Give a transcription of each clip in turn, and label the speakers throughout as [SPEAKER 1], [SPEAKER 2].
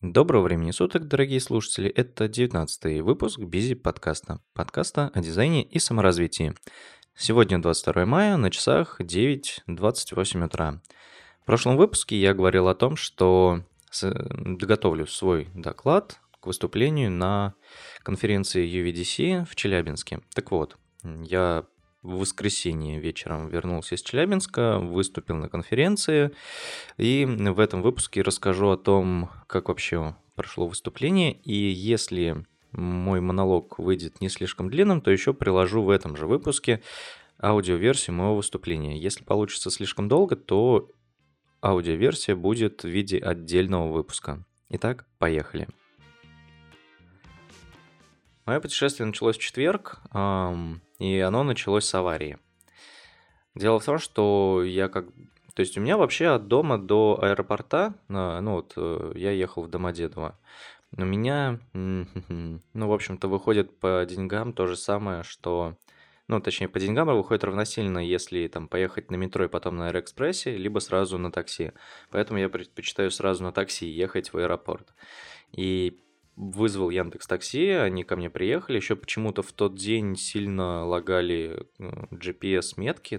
[SPEAKER 1] Доброго времени суток, дорогие слушатели. Это 19 выпуск Бизи подкаста. Подкаста о дизайне и саморазвитии. Сегодня 22 мая, на часах 9.28 утра. В прошлом выпуске я говорил о том, что готовлю свой доклад к выступлению на конференции UVDC в Челябинске. Так вот, я в воскресенье вечером вернулся из Челябинска, выступил на конференции, и в этом выпуске расскажу о том, как вообще прошло выступление, и если мой монолог выйдет не слишком длинным, то еще приложу в этом же выпуске аудиоверсию моего выступления. Если получится слишком долго, то аудиоверсия будет в виде отдельного выпуска. Итак, поехали. Мое путешествие началось в четверг, и оно началось с аварии. Дело в том, что я как... То есть у меня вообще от дома до аэропорта, а, ну вот э, я ехал в Домодедово, у меня, ну, в общем-то, выходит по деньгам то же самое, что... Ну, точнее, по деньгам выходит равносильно, если там поехать на метро и потом на Аэроэкспрессе, либо сразу на такси. Поэтому я предпочитаю сразу на такси ехать в аэропорт. И вызвал Яндекс Такси, они ко мне приехали. Еще почему-то в тот день сильно лагали. Э,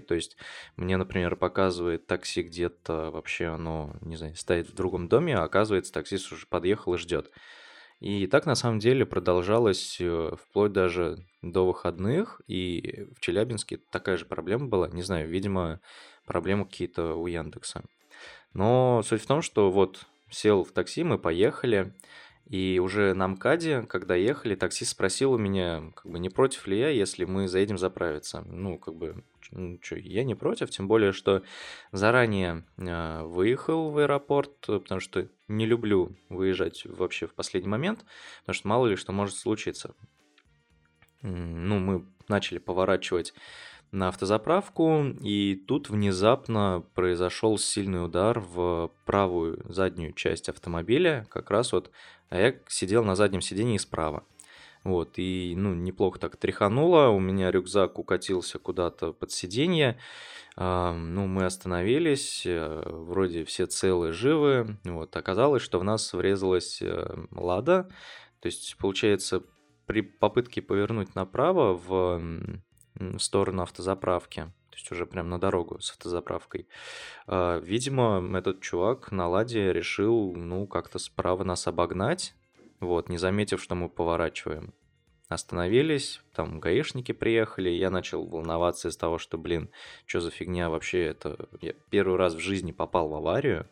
[SPEAKER 1] То есть мне, например, показывает такси где-то вообще оно, не знаю, стоит в другом доме, а оказывается, таксист уже подъехал и ждет. И так на самом деле продолжалось э, вплоть даже до выходных, и в Челябинске такая же проблема была. Не знаю, видимо, проблемы какие-то у Яндекса. Но суть в том, что вот сел в такси, мы поехали, и уже на МКАДе, когда ехали, таксист спросил у меня, как бы, не против ли я, если мы заедем заправиться. Ну, как бы, ну, что, я не против, тем более, что заранее э, выехал в аэропорт, потому что не люблю выезжать вообще в последний момент, потому что мало ли что может случиться. Ну, мы начали поворачивать на автозаправку, и тут внезапно произошел сильный удар в правую заднюю часть автомобиля, как раз вот, а я сидел на заднем сидении справа. Вот, и, ну, неплохо так тряхануло, у меня рюкзак укатился куда-то под сиденье, а, ну, мы остановились, э, вроде все целые, живы, вот, оказалось, что в нас врезалась э, Лада, то есть, получается, при попытке повернуть направо в в сторону автозаправки, то есть уже прям на дорогу с автозаправкой. А, видимо, этот чувак на ладе решил, ну, как-то справа нас обогнать, вот, не заметив, что мы поворачиваем. Остановились, там гаишники приехали, я начал волноваться из того, что, блин, что за фигня вообще это... Я первый раз в жизни попал в аварию,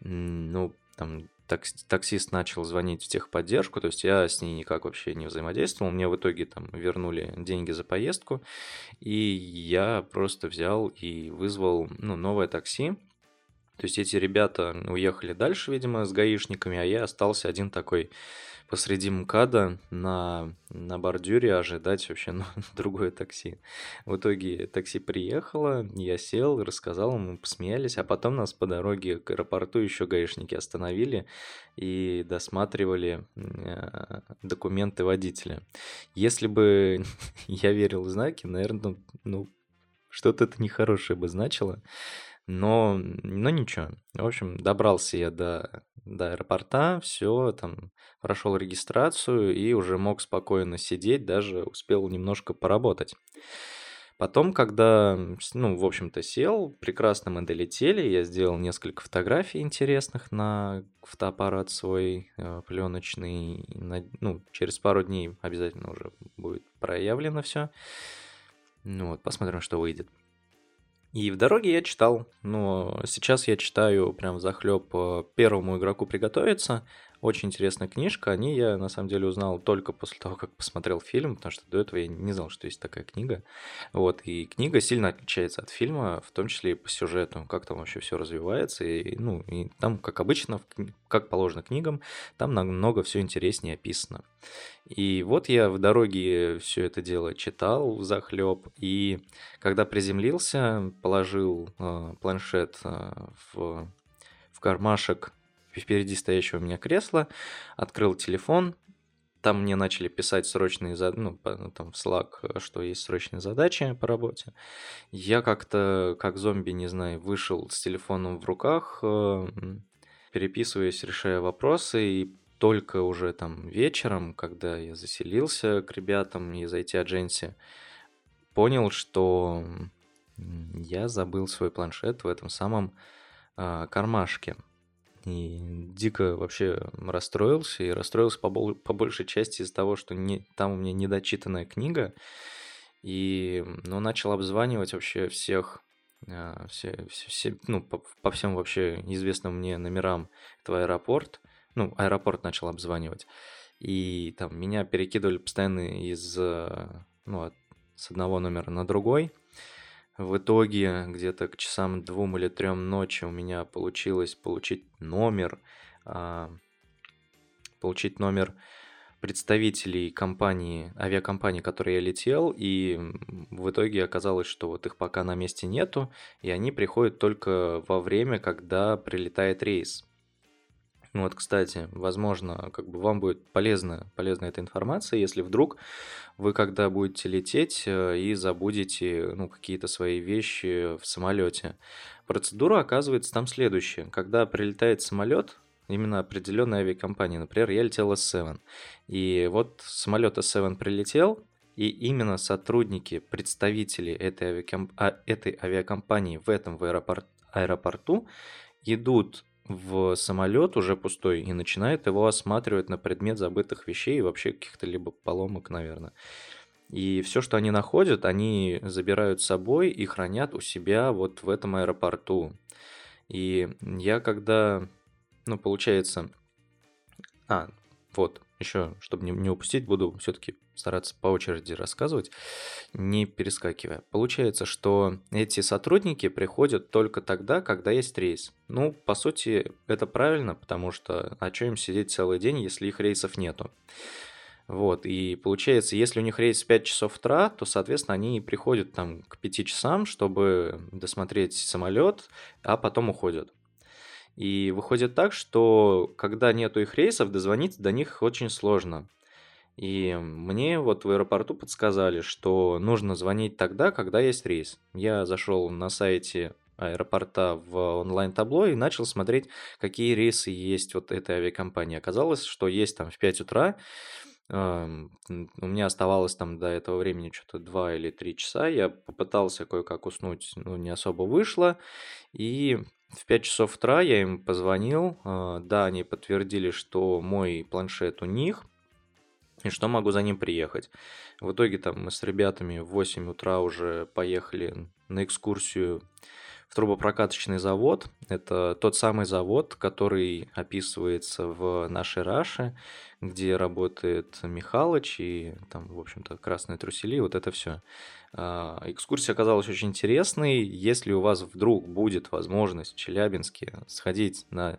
[SPEAKER 1] ну, там таксист начал звонить в техподдержку, то есть я с ней никак вообще не взаимодействовал. Мне в итоге там вернули деньги за поездку, и я просто взял и вызвал ну, новое такси. То есть эти ребята уехали дальше, видимо, с гаишниками, а я остался один такой посреди МКАДа на, на бордюре ожидать вообще ну, другое такси. В итоге такси приехало, я сел, рассказал, мы посмеялись, а потом нас по дороге к аэропорту еще гаишники остановили и досматривали э, документы водителя. Если бы я верил в знаки, наверное, ну, что-то это нехорошее бы значило. Но, но ничего. В общем, добрался я до, до аэропорта, все, там, прошел регистрацию и уже мог спокойно сидеть, даже успел немножко поработать. Потом, когда, ну, в общем-то, сел, прекрасно мы долетели, я сделал несколько фотографий интересных на фотоаппарат свой э, пленочный. На, ну, через пару дней обязательно уже будет проявлено все. Ну вот, посмотрим, что выйдет. И в дороге я читал, но сейчас я читаю прям захлеб э, первому игроку приготовиться. Очень интересная книжка. О ней я на самом деле узнал только после того, как посмотрел фильм, потому что до этого я не знал, что есть такая книга. Вот, и книга сильно отличается от фильма, в том числе и по сюжету, как там вообще все развивается. И, ну, и там, как обычно, как положено книгам, там намного все интереснее описано. И вот я в дороге все это дело читал в захлеб, и когда приземлился, положил э, планшет э, в, в кармашек впереди стоящего у меня кресла, открыл телефон, там мне начали писать срочные, ну, ну, там в Slack, что есть срочные задачи по работе. Я как-то, как зомби, не знаю, вышел с телефоном в руках, э, переписываясь, решая вопросы, и только уже там вечером, когда я заселился к ребятам из IT-адженси, понял, что я забыл свой планшет в этом самом а, кармашке. И дико вообще расстроился, и расстроился по, по большей части из-за того, что не, там у меня недочитанная книга, и ну, начал обзванивать вообще всех, а, все, все, все ну, по, по всем вообще известным мне номерам этого аэропорт, ну, аэропорт начал обзванивать, и там меня перекидывали постоянно из, ну, с одного номера на другой, в итоге где-то к часам двум или трем ночи у меня получилось получить номер, а, получить номер представителей компании, авиакомпании, которой я летел, и в итоге оказалось, что вот их пока на месте нету, и они приходят только во время, когда прилетает рейс. Ну вот, кстати, возможно, как бы вам будет полезна, полезна эта информация, если вдруг вы, когда будете лететь э, и забудете ну, какие-то свои вещи в самолете. Процедура оказывается там следующая. Когда прилетает самолет, именно определенной авиакомпании, например, я летел S7, и вот самолет S7 прилетел, и именно сотрудники, представители этой, авиакомп... а, этой авиакомпании в этом в аэропорт... аэропорту идут в самолет уже пустой и начинает его осматривать на предмет забытых вещей и вообще каких-то либо поломок, наверное. И все, что они находят, они забирают с собой и хранят у себя вот в этом аэропорту. И я когда, ну, получается... А, вот, еще, чтобы не, не упустить, буду все-таки стараться по очереди рассказывать, не перескакивая. Получается, что эти сотрудники приходят только тогда, когда есть рейс. Ну, по сути, это правильно, потому что а что им сидеть целый день, если их рейсов нету? Вот, и получается, если у них рейс в 5 часов утра, то, соответственно, они приходят там к 5 часам, чтобы досмотреть самолет, а потом уходят. И выходит так, что когда нету их рейсов, дозвониться до них очень сложно. И мне вот в аэропорту подсказали, что нужно звонить тогда, когда есть рейс. Я зашел на сайте аэропорта в онлайн-табло и начал смотреть, какие рейсы есть вот этой авиакомпании. Оказалось, что есть там в 5 утра, у меня оставалось там до этого времени что-то 2 или 3 часа. Я попытался кое-как уснуть, но не особо вышло. И в 5 часов утра я им позвонил. А, да, они подтвердили, что мой планшет у них – и что могу за ним приехать. В итоге там мы с ребятами в 8 утра уже поехали на экскурсию в трубопрокаточный завод. Это тот самый завод, который описывается в нашей Раше, где работает Михалыч и там, в общем-то, красные трусели, вот это все. А, экскурсия оказалась очень интересной. Если у вас вдруг будет возможность в Челябинске сходить на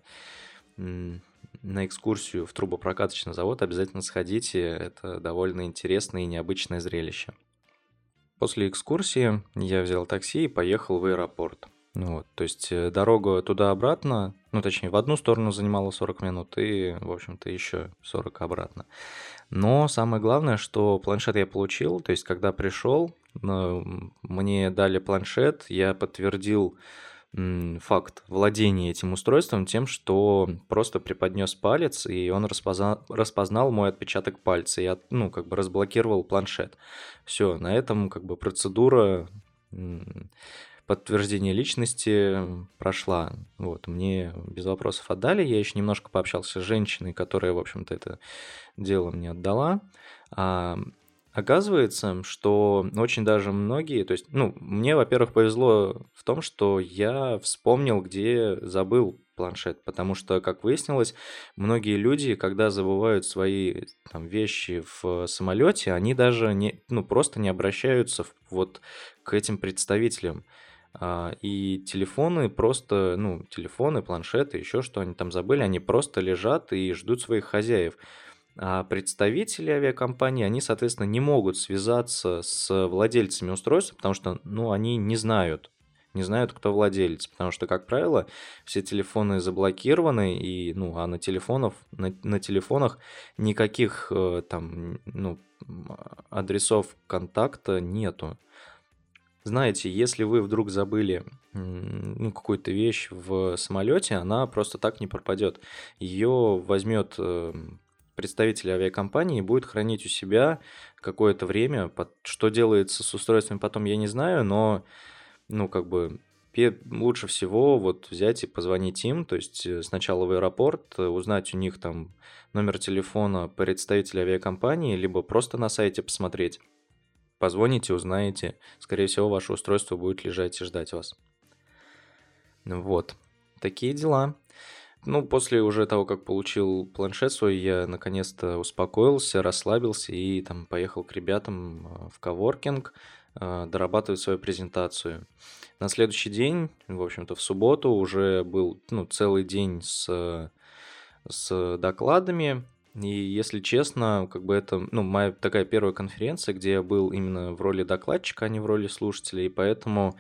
[SPEAKER 1] на экскурсию в трубопрокаточный завод, обязательно сходите. Это довольно интересное и необычное зрелище. После экскурсии я взял такси и поехал в аэропорт. Ну вот, то есть э, дорога туда-обратно, ну точнее в одну сторону занимала 40 минут и, в общем-то, еще 40 обратно. Но самое главное, что планшет я получил, то есть когда пришел, мне дали планшет, я подтвердил факт владения этим устройством тем, что просто преподнес палец, и он распознал, распознал мой отпечаток пальца, и ну, как бы разблокировал планшет. Все, на этом как бы процедура подтверждения личности прошла. Вот, мне без вопросов отдали. Я еще немножко пообщался с женщиной, которая, в общем-то, это дело мне отдала. А Оказывается, что очень даже многие, то есть, ну, мне, во-первых, повезло в том, что я вспомнил, где забыл планшет, потому что, как выяснилось, многие люди, когда забывают свои там, вещи в самолете, они даже не, ну, просто не обращаются вот к этим представителям. А, и телефоны просто, ну, телефоны, планшеты, еще что они там забыли, они просто лежат и ждут своих хозяев. А представители авиакомпании, они, соответственно, не могут связаться с владельцами устройства, потому что, ну, они не знают, не знают, кто владелец, потому что, как правило, все телефоны заблокированы, и, ну, а на телефонах, на, на телефонах никаких э, там, ну, адресов контакта нету. Знаете, если вы вдруг забыли ну, какую-то вещь в самолете, она просто так не пропадет. Ее возьмет эм, представитель авиакомпании и будет хранить у себя какое-то время. Что делается с устройствами потом, я не знаю, но ну, как бы лучше всего вот взять и позвонить им, то есть э, сначала в аэропорт, э, узнать у них там номер телефона представителя авиакомпании, либо просто на сайте посмотреть. Позвоните, узнаете. Скорее всего, ваше устройство будет лежать и ждать вас. Вот. Такие дела. Ну, после уже того, как получил планшет свой, я наконец-то успокоился, расслабился и там поехал к ребятам э, в коворкинг дорабатывать свою презентацию. На следующий день, в общем-то, в субботу уже был ну, целый день с, с докладами. И если честно, как бы это ну, моя такая первая конференция, где я был именно в роли докладчика, а не в роли слушателя, и поэтому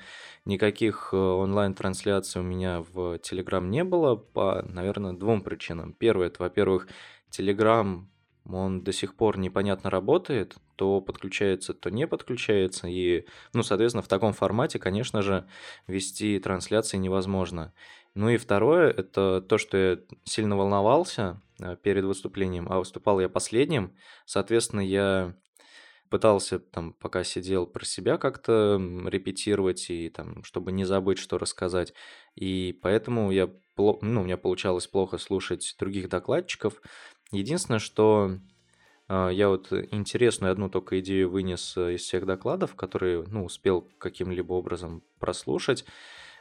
[SPEAKER 1] никаких э, онлайн-трансляций у меня в Telegram не было по, наверное, двум причинам. Первое, это, во-первых, Telegram он до сих пор непонятно работает, то подключается, то не подключается. И, ну, соответственно, в таком формате, конечно же, вести трансляции невозможно. Ну и второе, это то, что я сильно волновался перед выступлением, а выступал я последним. Соответственно, я пытался там, пока сидел про себя как-то репетировать и там, чтобы не забыть, что рассказать. И поэтому я, ну, у меня получалось плохо слушать других докладчиков. Единственное, что а, я вот интересную одну только идею вынес э, из всех докладов, которые, ну, успел каким-либо образом прослушать.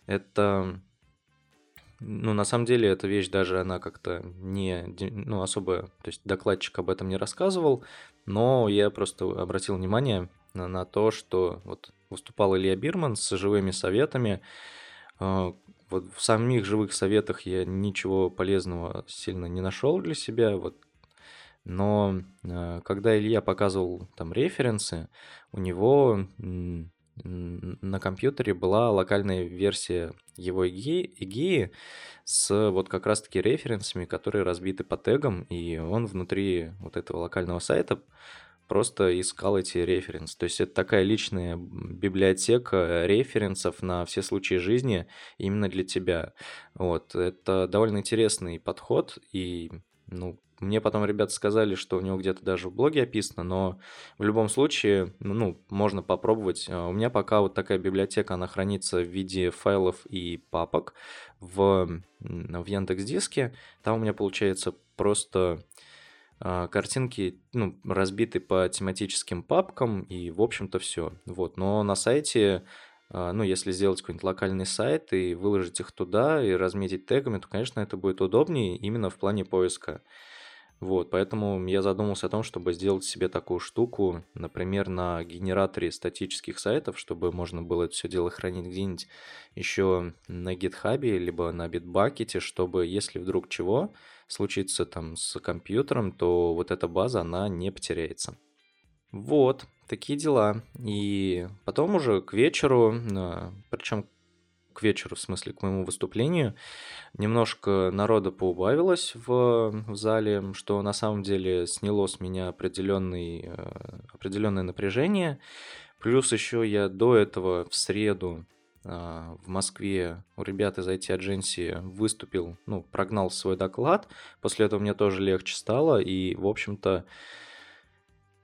[SPEAKER 1] Это, ну, на самом деле, эта вещь даже, она как-то не, ну, особо, то есть докладчик об этом не рассказывал, но я просто обратил внимание на, на то, что вот выступал Илья Бирман с живыми советами, а, вот в самих живых советах я ничего полезного сильно не нашел для себя, вот. Но э, когда Илья показывал там референсы, у него на компьютере была локальная версия его ИГИ с вот как раз-таки референсами, которые разбиты по тегам, и он внутри вот этого локального сайта просто искал эти референсы. То есть это такая личная библиотека референсов на все случаи жизни именно для тебя. Вот. Это довольно интересный подход, и ну, мне потом ребята сказали, что у него где-то даже в блоге описано, но в любом случае, ну, можно попробовать. А, у меня пока вот такая библиотека, она хранится в виде файлов и папок в, в Яндекс Диске. Там у меня получается просто а, картинки ну, разбиты по тематическим папкам, и, в общем-то, все. Вот. Но на сайте, а, ну, если сделать какой-нибудь локальный сайт и выложить их туда, и разметить тегами, то, конечно, это будет удобнее именно в плане поиска. Вот, поэтому я задумался о том, чтобы сделать себе такую штуку, например, на генераторе статических сайтов, чтобы можно было это все дело хранить где-нибудь еще на гитхабе, либо на битбакете, чтобы, если вдруг чего случится там с компьютером, то вот эта база, она не потеряется. Вот, такие дела. И потом уже к вечеру, а, причем к вечеру, в смысле, к моему выступлению, немножко народа поубавилось в, в зале, что на самом деле сняло с меня определенный, э, определенное напряжение. Плюс еще я до этого в среду а, в Москве у ребят из IT Agency выступил, ну, прогнал свой доклад. После этого мне тоже легче стало. И, в общем-то,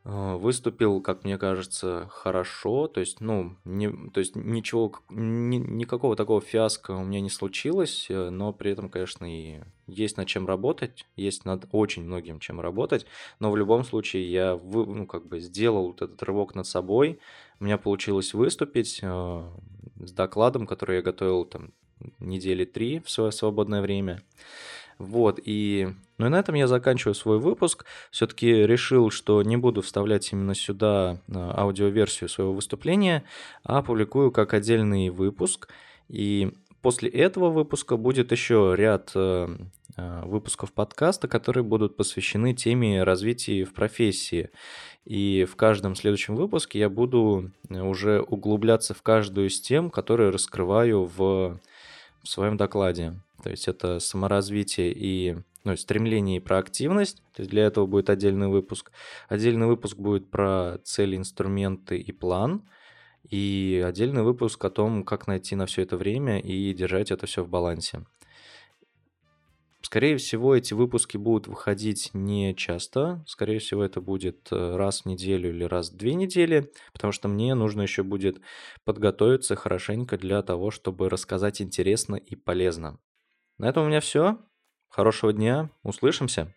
[SPEAKER 1] выступил, как мне кажется, хорошо, то есть, ну, не, то есть ничего, ни, никакого такого фиаско у меня не случилось, э, но при этом, конечно, и есть над чем работать, есть над очень многим чем работать, но в любом случае я, вы, ну, как бы сделал вот этот рывок над собой, у меня получилось выступить э, с докладом, который я готовил там недели три в свое свободное время, вот, и... Ну и на этом я заканчиваю свой выпуск. Все-таки решил, что не буду вставлять именно сюда а, аудиоверсию своего выступления, а публикую как отдельный выпуск. И после этого выпуска будет еще ряд э, э, выпусков подкаста, которые будут посвящены теме развития в профессии. И в каждом следующем выпуске я буду уже углубляться в каждую из тем, которые раскрываю в, в своем докладе. То есть это саморазвитие и ну, стремление и проактивность. То есть для этого будет отдельный выпуск. Отдельный выпуск будет про цели, инструменты и план. и отдельный выпуск о том, как найти на все это время и держать это все в балансе. Скорее всего, эти выпуски будут выходить не часто. Скорее всего, это будет э, раз в неделю или раз в две недели, потому что мне нужно еще будет подготовиться хорошенько для того, чтобы рассказать интересно и полезно. На этом у меня все. Хорошего дня. Услышимся.